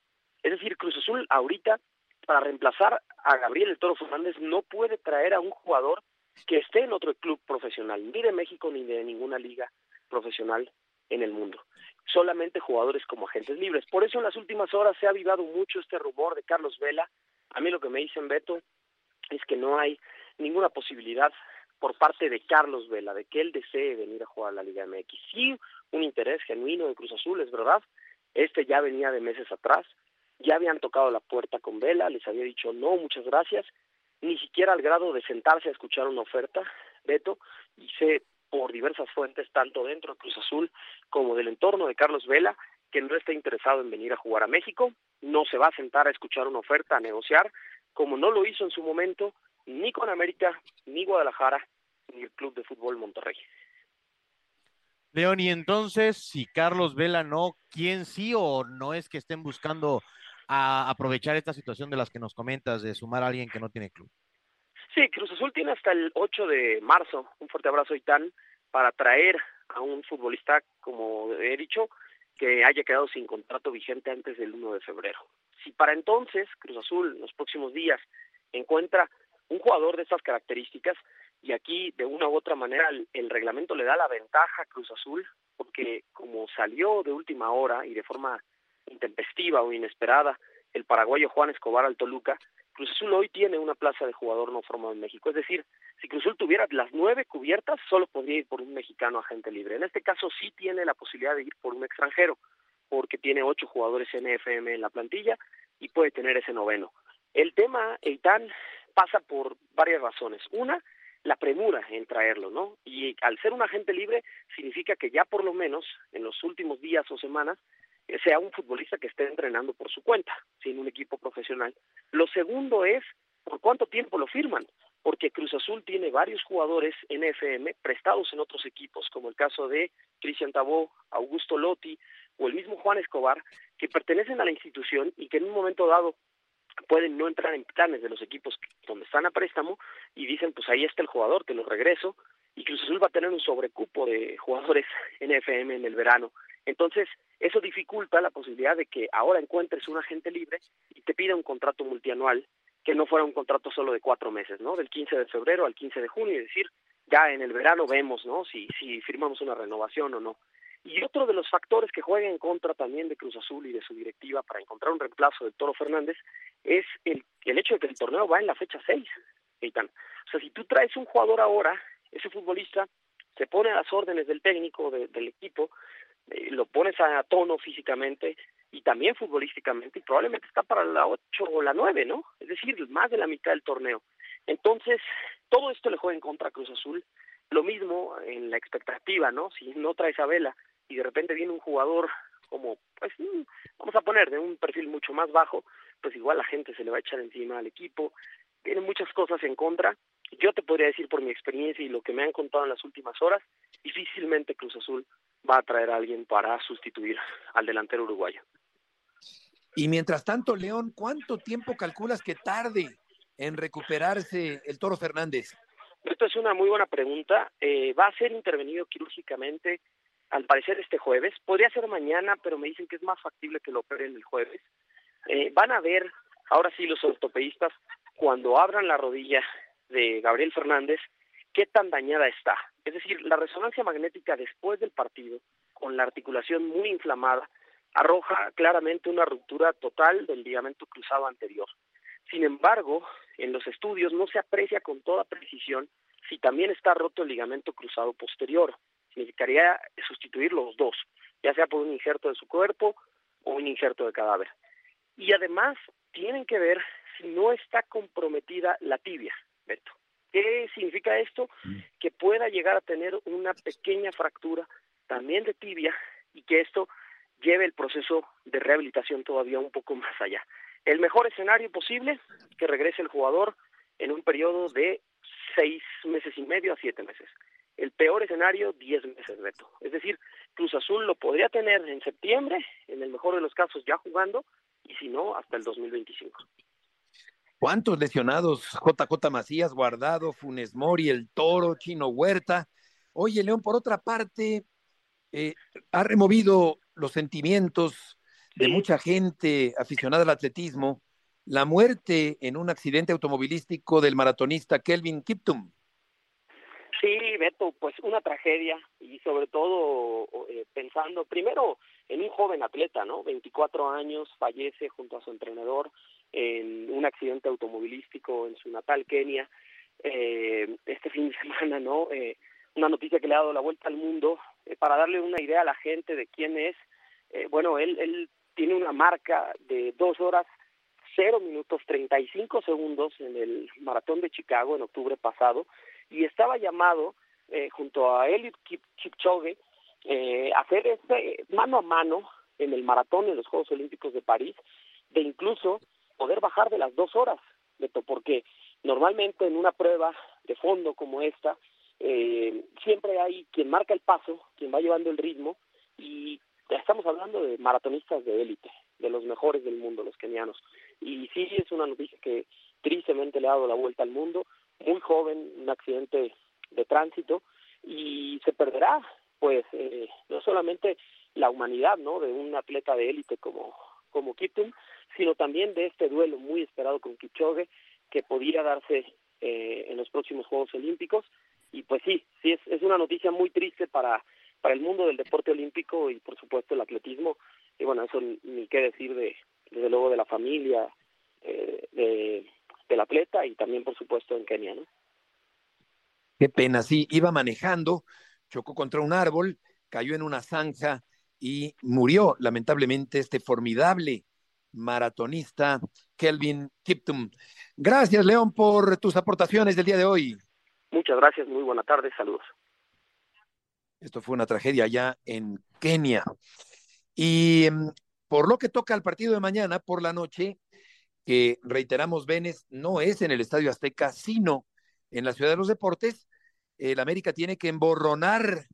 Es decir, Cruz Azul ahorita, para reemplazar a Gabriel El Toro Fernández, no puede traer a un jugador que esté en otro club profesional, ni de México ni de ninguna liga profesional en el mundo. Solamente jugadores como agentes libres. Por eso en las últimas horas se ha avivado mucho este rumor de Carlos Vela. A mí lo que me dicen, Beto, es que no hay ninguna posibilidad por parte de Carlos Vela de que él desee venir a jugar a la Liga MX. Sí, un interés genuino de Cruz Azul, es verdad. Este ya venía de meses atrás. Ya habían tocado la puerta con Vela, les había dicho no, muchas gracias. Ni siquiera al grado de sentarse a escuchar una oferta, Beto, y sé por diversas fuentes, tanto dentro de Cruz Azul como del entorno de Carlos Vela, que no está interesado en venir a jugar a México, no se va a sentar a escuchar una oferta, a negociar, como no lo hizo en su momento ni con América, ni Guadalajara, ni el Club de Fútbol Monterrey. León, y entonces, si Carlos Vela no, ¿quién sí o no es que estén buscando a aprovechar esta situación de las que nos comentas, de sumar a alguien que no tiene club? Sí, Cruz Azul tiene hasta el 8 de marzo, un fuerte abrazo, Itán, para traer a un futbolista, como he dicho, que haya quedado sin contrato vigente antes del 1 de febrero. Si para entonces Cruz Azul en los próximos días encuentra un jugador de estas características, y aquí de una u otra manera el, el, reglamento le da la ventaja a Cruz Azul, porque como salió de última hora y de forma intempestiva o inesperada el paraguayo Juan Escobar al Toluca, Cruz Azul hoy tiene una plaza de jugador no formado en México. Es decir, si Cruz Azul tuviera las nueve cubiertas, solo podría ir por un mexicano agente libre. En este caso sí tiene la posibilidad de ir por un extranjero, porque tiene ocho jugadores NFM en la plantilla y puede tener ese noveno. El tema, Eitan, pasa por varias razones. Una, la premura en traerlo, ¿no? Y al ser un agente libre, significa que ya por lo menos en los últimos días o semanas sea un futbolista que esté entrenando por su cuenta, sin un equipo profesional. Lo segundo es por cuánto tiempo lo firman, porque Cruz Azul tiene varios jugadores en FM prestados en otros equipos, como el caso de Cristian Tabó, Augusto Lotti o el mismo Juan Escobar, que pertenecen a la institución y que en un momento dado pueden no entrar en planes de los equipos donde están a préstamo y dicen pues ahí está el jugador, te lo regreso y Cruz Azul va a tener un sobrecupo de jugadores en FM en el verano. Entonces, eso dificulta la posibilidad de que ahora encuentres un agente libre y te pida un contrato multianual que no fuera un contrato solo de cuatro meses, ¿no? Del 15 de febrero al 15 de junio, y decir, ya en el verano vemos, ¿no? Si, si firmamos una renovación o no. Y otro de los factores que juega en contra también de Cruz Azul y de su directiva para encontrar un reemplazo del Toro Fernández es el, el hecho de que el torneo va en la fecha 6, Eitan. O sea, si tú traes un jugador ahora, ese futbolista se pone a las órdenes del técnico, del equipo, eh, lo pones a tono físicamente y también futbolísticamente y probablemente está para la 8 o la 9, ¿no? Es decir, más de la mitad del torneo. Entonces, todo esto le juega en contra a Cruz Azul. Lo mismo en la expectativa, ¿no? Si no traes a Vela y de repente viene un jugador como, pues, mm, vamos a poner de un perfil mucho más bajo, pues igual la gente se le va a echar encima al equipo. Tiene muchas cosas en contra. Yo te podría decir por mi experiencia y lo que me han contado en las últimas horas, difícilmente Cruz Azul va a traer a alguien para sustituir al delantero uruguayo. Y mientras tanto, León, ¿cuánto tiempo calculas que tarde en recuperarse el Toro Fernández? Esto es una muy buena pregunta. Eh, va a ser intervenido quirúrgicamente, al parecer, este jueves. Podría ser mañana, pero me dicen que es más factible que lo operen el jueves. Eh, van a ver, ahora sí, los ortopedistas, cuando abran la rodilla de Gabriel Fernández, qué tan dañada está. Es decir, la resonancia magnética después del partido, con la articulación muy inflamada, arroja claramente una ruptura total del ligamento cruzado anterior. Sin embargo, en los estudios no se aprecia con toda precisión si también está roto el ligamento cruzado posterior. Significaría sustituir los dos, ya sea por un injerto de su cuerpo o un injerto de cadáver. Y además tienen que ver si no está comprometida la tibia, Beto. ¿Qué significa esto? Que pueda llegar a tener una pequeña fractura también de tibia y que esto lleve el proceso de rehabilitación todavía un poco más allá. El mejor escenario posible, que regrese el jugador en un periodo de seis meses y medio a siete meses. El peor escenario, diez meses, Beto. Es decir, Cruz Azul lo podría tener en septiembre, en el mejor de los casos ya jugando, y si no, hasta el 2025. ¿Cuántos lesionados? JJ Macías, Guardado, Funes Mori, El Toro, Chino Huerta. Oye, León, por otra parte, eh, ha removido los sentimientos de mucha gente aficionada al atletismo la muerte en un accidente automovilístico del maratonista Kelvin Kiptum. Sí, Beto, pues una tragedia y sobre todo eh, pensando primero en un joven atleta, ¿no? 24 años, fallece junto a su entrenador en un accidente automovilístico en su natal Kenia eh, este fin de semana, ¿no? Eh, una noticia que le ha dado la vuelta al mundo eh, para darle una idea a la gente de quién es. Eh, bueno, él, él tiene una marca de dos horas, cero minutos, 35 segundos en el maratón de Chicago en octubre pasado y estaba llamado eh, junto a Eliud Kipchoge a hacer este mano a mano en el maratón en los Juegos Olímpicos de París de incluso poder bajar de las dos horas, Beto, porque normalmente en una prueba de fondo como esta, eh, siempre hay quien marca el paso, quien va llevando el ritmo, y estamos hablando de maratonistas de élite, de los mejores del mundo, los kenianos. Y sí es una noticia que tristemente le ha dado la vuelta al mundo, muy joven, un accidente de tránsito, y se perderá, pues, eh, no solamente la humanidad, ¿no?, de un atleta de élite como, como Kiptum, sino también de este duelo muy esperado con Kipchoge, que podría darse eh, en los próximos Juegos Olímpicos. Y pues sí, sí, es, es una noticia muy triste para, para el mundo del deporte olímpico y por supuesto el atletismo. Y bueno, eso ni qué decir de, desde luego de la familia eh, de, del atleta y también por supuesto en Kenia, ¿no? Qué pena, sí, iba manejando, chocó contra un árbol, cayó en una zanja y murió lamentablemente este formidable maratonista Kelvin Kiptum. Gracias, León, por tus aportaciones del día de hoy. Muchas gracias, muy buena tarde, saludos. Esto fue una tragedia allá en Kenia. Y mm, por lo que toca al partido de mañana por la noche, que reiteramos, Venes, no es en el Estadio Azteca, sino en la Ciudad de los Deportes, el América tiene que emborronar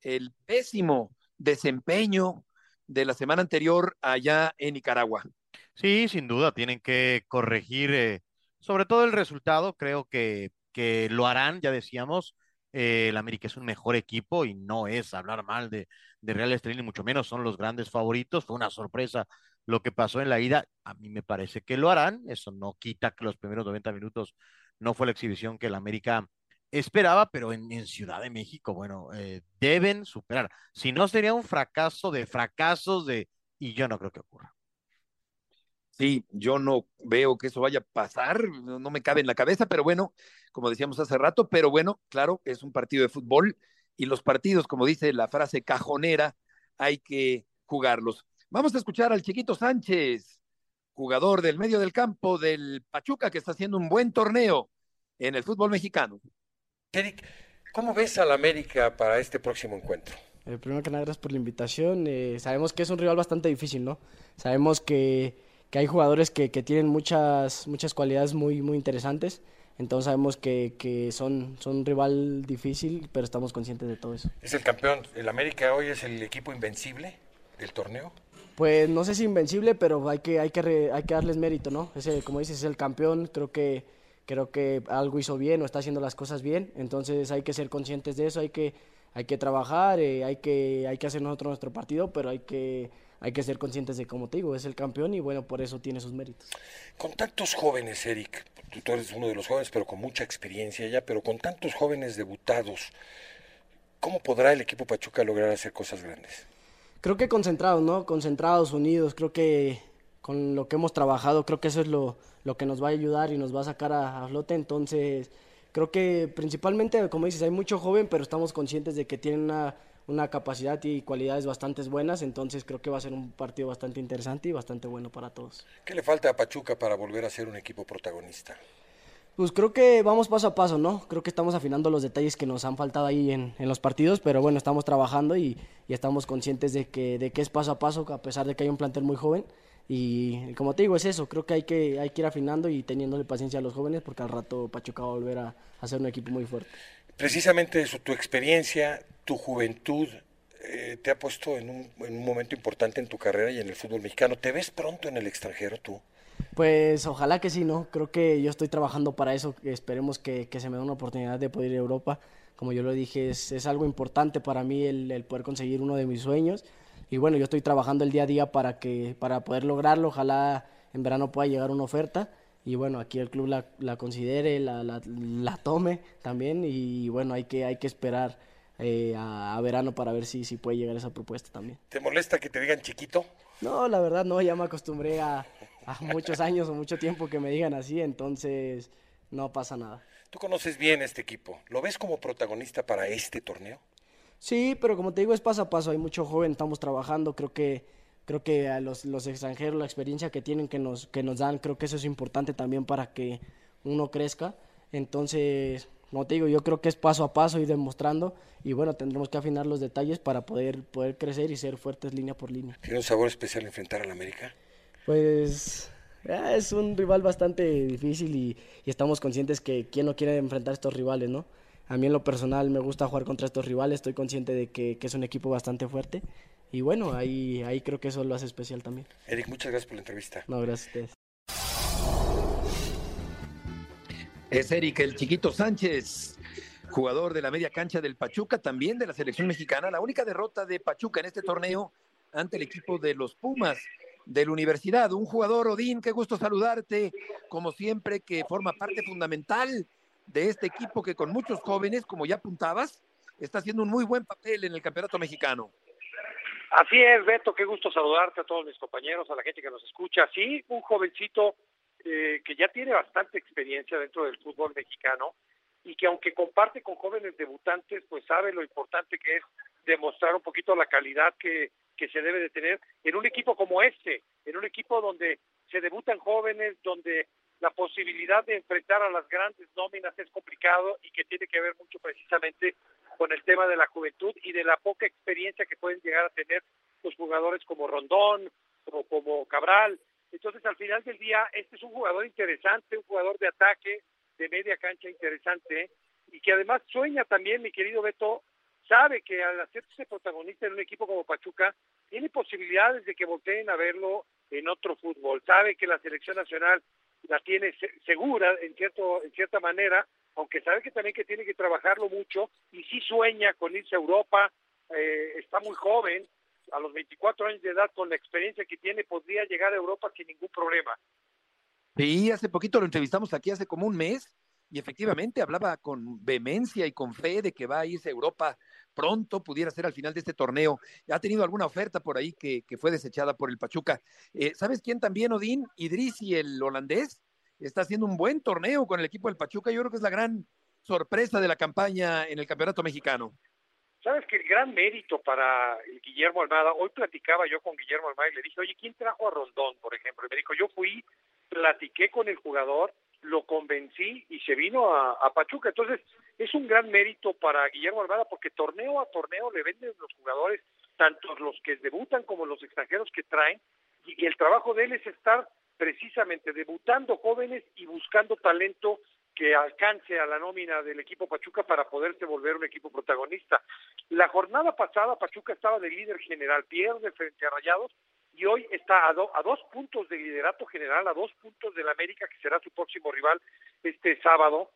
el pésimo desempeño de la semana anterior allá en Nicaragua. Sí, sin duda, tienen que corregir eh, sobre todo el resultado, creo que, que lo harán, ya decíamos, eh, el América es un mejor equipo y no es hablar mal de, de Real Estelí, ni mucho menos son los grandes favoritos, fue una sorpresa lo que pasó en la ida, a mí me parece que lo harán, eso no quita que los primeros 90 minutos no fue la exhibición que el América esperaba, pero en, Ciudad de México, bueno, eh, deben superar, si no sería un fracaso de fracasos de, y yo no creo que ocurra. Sí, yo no veo que eso vaya a pasar, no, no, me cabe en la cabeza, pero bueno, como decíamos hace rato, pero bueno, claro, es un partido de fútbol y los partidos, como dice la frase cajonera, hay que jugarlos. Vamos a escuchar al chiquito Sánchez, jugador del medio del campo del Pachuca, que está haciendo un buen torneo en el fútbol mexicano. Eric, ¿cómo ves al América para este próximo encuentro? Eh, primero que nada, gracias por la invitación. Eh, sabemos que es un rival bastante difícil, ¿no? Sabemos que, que hay jugadores que, que, tienen muchas, muchas cualidades muy, muy interesantes. Entonces sabemos que, que, son, son un rival difícil, pero estamos conscientes de todo eso. ¿Es el campeón? ¿El América hoy es el equipo invencible del torneo? Pues no sé si invencible, pero hay que, hay que, re, hay que darles mérito, ¿no? Ese, como dices, es el campeón. Creo que, creo que algo hizo bien o está haciendo las cosas bien. Entonces hay que ser conscientes de eso, hay que, hay que trabajar, eh, hay, que, hay que hacer nosotros nuestro partido, pero hay que hay que ser conscientes de, como te digo, es el campeón y bueno, por eso tiene sus méritos. Con tantos jóvenes, Eric, tú eres uno de los jóvenes, pero con mucha experiencia ya, pero con tantos jóvenes debutados, ¿Cómo podrá el equipo Pachuca lograr hacer cosas grandes? Creo que concentrados, ¿no? Concentrados, unidos. Creo que con lo que hemos trabajado, creo que eso es lo, lo que nos va a ayudar y nos va a sacar a, a flote. Entonces, creo que principalmente, como dices, hay mucho joven, pero estamos conscientes de que tienen una, una capacidad y cualidades bastante buenas. Entonces, creo que va a ser un partido bastante interesante y bastante bueno para todos. ¿Qué le falta a Pachuca para volver a ser un equipo protagonista? Pues creo que vamos paso a paso, ¿no? Creo que estamos afinando los detalles que nos han faltado ahí en, en los partidos, pero bueno, estamos trabajando y, y, estamos conscientes de que, de que es paso a paso, a pesar de que hay un plantel muy joven. Y como te digo, es eso, creo que hay que, hay que ir afinando y teniéndole paciencia a los jóvenes porque al rato Pachuca va a volver a, a ser un equipo muy fuerte. Precisamente eso, tu experiencia, tu juventud, eh, te ha puesto en un, en un momento importante en tu carrera y en el fútbol mexicano. ¿Te ves pronto en el extranjero tú? Pues ojalá que sí, ¿no? Creo que yo estoy trabajando para eso, esperemos que, se me dé una oportunidad de poder ir a Europa. Como yo lo dije, es, algo importante para mí el, poder conseguir uno de mis sueños. Y bueno, yo estoy trabajando el día a día para, que, para poder lograrlo. Ojalá en verano pueda llegar una oferta. Y bueno, aquí el club la, la considere, la, la, la, tome también. Y bueno, hay que, hay que esperar eh, a, a, verano para ver si, si puede llegar esa propuesta también. ¿Te molesta que te digan chiquito? No, la verdad no, ya me acostumbré a, a muchos años o mucho tiempo que me digan así, entonces no pasa nada. Tú conoces bien este equipo, ¿lo ves como protagonista para este torneo? Sí, pero como te digo, es paso a paso, hay mucho joven, estamos trabajando, creo que creo que a los, los extranjeros, la experiencia que tienen, que nos, que nos dan, creo que eso es importante también para que uno crezca. Entonces, como te digo, yo creo que es paso a paso, ir demostrando y bueno, tendremos que afinar los detalles para poder, poder crecer y ser fuertes línea por línea. ¿Tiene un sabor especial enfrentar al América? Pues eh, es un rival bastante difícil y, y, estamos conscientes que quién no quiere enfrentar a estos rivales, ¿no? A mí en lo personal me gusta jugar contra estos rivales, estoy consciente de que, que es un equipo bastante fuerte y bueno, ahí, ahí creo que eso lo hace especial también. Eric, muchas gracias por la entrevista. No, gracias a ustedes. Es Eric, el chiquito Sánchez, jugador de la media cancha del Pachuca, también de la selección mexicana. La única derrota de Pachuca en este torneo ante el equipo de los Pumas de la universidad. Un jugador, Odín, qué gusto saludarte, como siempre, que forma parte fundamental de este equipo que con muchos jóvenes, como ya apuntabas, está haciendo un muy buen papel en el campeonato mexicano. Así es, Beto, qué gusto saludarte a todos mis compañeros, a la gente que nos escucha. Sí, un jovencito eh, que ya tiene bastante experiencia dentro del fútbol mexicano y que aunque comparte con jóvenes debutantes, pues sabe lo importante que es demostrar un poquito la calidad que, que se debe de tener en un equipo como este, en un equipo donde se debutan jóvenes, donde la posibilidad de enfrentar a las grandes nóminas es complicado y que tiene que ver mucho precisamente con el tema de la juventud y de la poca experiencia que pueden llegar a tener los jugadores como Rondón o como Cabral. Entonces, al final del día, este es un jugador interesante, un jugador de ataque, de media cancha interesante, y que además sueña también, mi querido Beto, sabe que al hacerse protagonista en un equipo como Pachuca, tiene posibilidades de que volteen a verlo en otro fútbol. Sabe que la selección nacional la tiene segura en cierto en cierta manera, aunque sabe que también que tiene que trabajarlo mucho y sí sueña con irse a Europa, eh, está muy joven, a los 24 años de edad con la experiencia que tiene podría llegar a Europa sin ningún problema. Sí, hace poquito lo entrevistamos aquí hace como un mes y efectivamente hablaba con vehemencia y con fe de que va a irse a Europa pronto, pudiera ser al final de este torneo. Ha tenido alguna oferta por ahí que, fue desechada por el Pachuca. Eh, ¿Sabes quién también, Odín? Idrisi, el holandés, está haciendo un buen torneo con el equipo del Pachuca. Yo creo que es la gran sorpresa de la campaña en el Campeonato Mexicano. Sabes que el gran mérito para Guillermo Almada, hoy platicaba yo con Guillermo Almada y le dije, oye, ¿quién trajo a Rondón, por ejemplo? Y me dijo, yo fui, platiqué con el jugador, lo convencí y se vino a, Pachuca. Entonces, es un gran mérito para Guillermo Almada porque torneo a torneo le venden los jugadores, tanto los que debutan como los extranjeros que traen, y el trabajo de él es estar precisamente debutando jóvenes y buscando talento que alcance a la nómina del equipo Pachuca para poderse volver un equipo protagonista. La jornada pasada Pachuca estaba de líder general, pierde frente a Rayados y hoy está a, do, a, dos puntos de liderato general, a dos puntos del América, que será su próximo rival este sábado,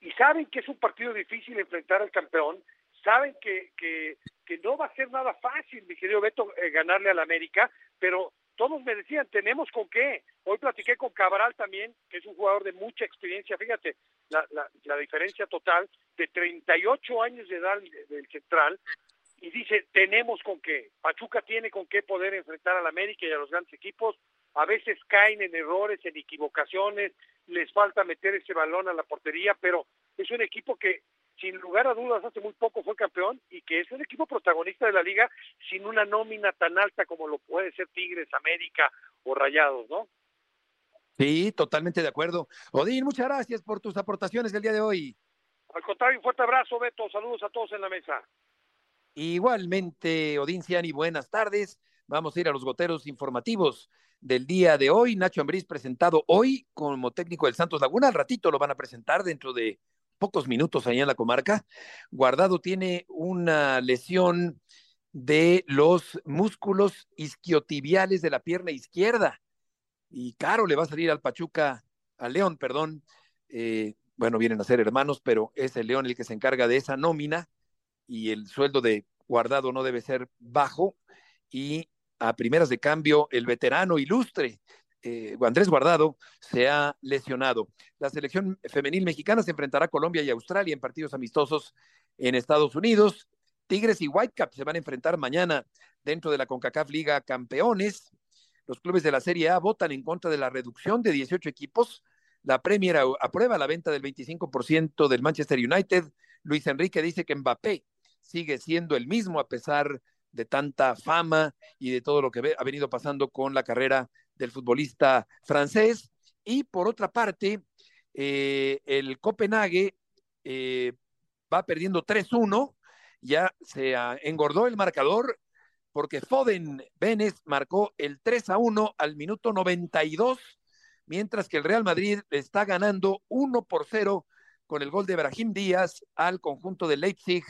y saben que es un partido difícil enfrentar al campeón, saben que, que, que no va a ser nada fácil, mi querido Beto, eh, ganarle al América, pero todos me decían, tenemos con qué. Hoy platiqué con Cabral también, que es un jugador de mucha experiencia. Fíjate, la, la, la diferencia total de 38 años de edad del central y dice, tenemos con qué. Pachuca tiene con qué poder enfrentar al América y a los grandes equipos. A veces caen en errores, en equivocaciones, les falta meter ese balón a la portería, pero es un equipo que sin lugar a dudas hace muy poco fue campeón y que es un equipo protagonista de la liga sin una nómina tan alta como lo puede ser Tigres, América o Rayados, ¿no? Sí, totalmente de acuerdo. Odín, muchas gracias por tus aportaciones del día de hoy. Al contrario, un fuerte abrazo, Beto. Saludos a todos en la mesa. Igualmente, Odín Ciani, buenas tardes. Vamos a ir a los goteros informativos del día de hoy. Nacho Ambriz presentado hoy como técnico del Santos Laguna. Al ratito lo van a presentar dentro de pocos minutos allá en la comarca. Guardado tiene una lesión de los músculos isquiotibiales de la pierna izquierda. Y caro le va a salir al Pachuca, al León, perdón. Eh, bueno, vienen a ser hermanos, pero es el León el que se encarga de esa nómina y el sueldo de guardado no debe ser bajo. Y a primeras de cambio, el veterano ilustre eh, Andrés Guardado se ha lesionado. La selección femenil mexicana se enfrentará a Colombia y Australia en partidos amistosos en Estados Unidos. Tigres y Whitecaps se van a enfrentar mañana dentro de la CONCACAF Liga Campeones. Los clubes de la Serie A votan en contra de la reducción de 18 equipos. La Premier aprueba la venta del 25% del Manchester United. Luis Enrique dice que Mbappé sigue siendo el mismo a pesar de tanta fama y de todo lo que ha venido pasando con la carrera del futbolista francés. Y por otra parte, eh, el Copenhague eh, va perdiendo 3-1, ya se engordó el marcador porque Foden Benes marcó el 3-1 al minuto 92, mientras que el Real Madrid está ganando 1 por 0 con el gol de Brahim Díaz al conjunto de Leipzig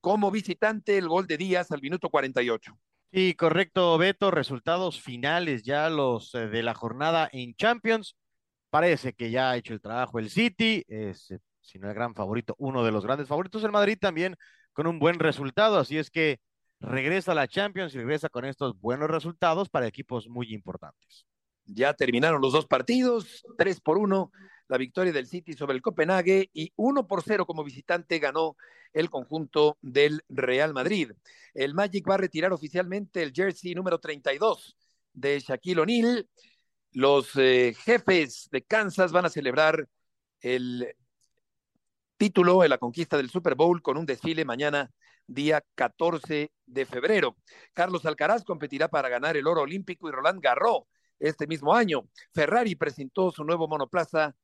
como visitante, el gol de Díaz al minuto 48. Sí, correcto, Beto. Resultados finales ya los eh, de la jornada en Champions. Parece que ya ha hecho el trabajo el City, es, si no el gran favorito, uno de los grandes favoritos. El Madrid también con un buen resultado, así es que regresa a la Champions y regresa con estos buenos resultados para equipos muy importantes. Ya terminaron los dos partidos, tres por uno la victoria del City sobre el Copenhague y 1 por 0 como visitante ganó el conjunto del Real Madrid. El Magic va a retirar oficialmente el jersey número 32 de Shaquille O'Neal. Los eh, jefes de Kansas van a celebrar el título en la conquista del Super Bowl con un desfile mañana día 14 de febrero. Carlos Alcaraz competirá para ganar el oro olímpico y Roland Garros este mismo año. Ferrari presentó su nuevo monoplaza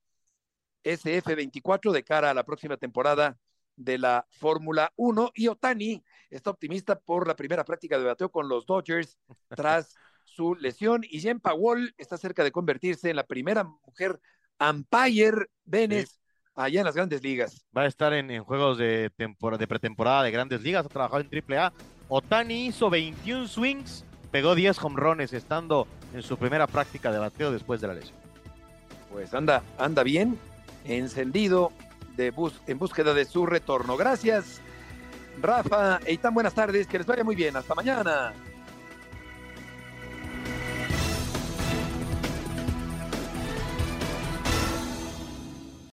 SF24 de cara a la próxima temporada de la Fórmula 1 y Otani está optimista por la primera práctica de bateo con los Dodgers tras su lesión y Jen Powell está cerca de convertirse en la primera mujer umpire Venes allá en las grandes ligas. Va a estar en, juegos de, temporada, de pretemporada de grandes ligas, ha trabajado en AAA. Otani hizo 21 swings, pegó 10 hombrones estando en su primera práctica de bateo después de la lesión. Pues anda, anda bien encendido de bus en búsqueda de su retorno. Gracias, Rafa. Y tan buenas tardes. Que les vaya muy bien. Hasta mañana.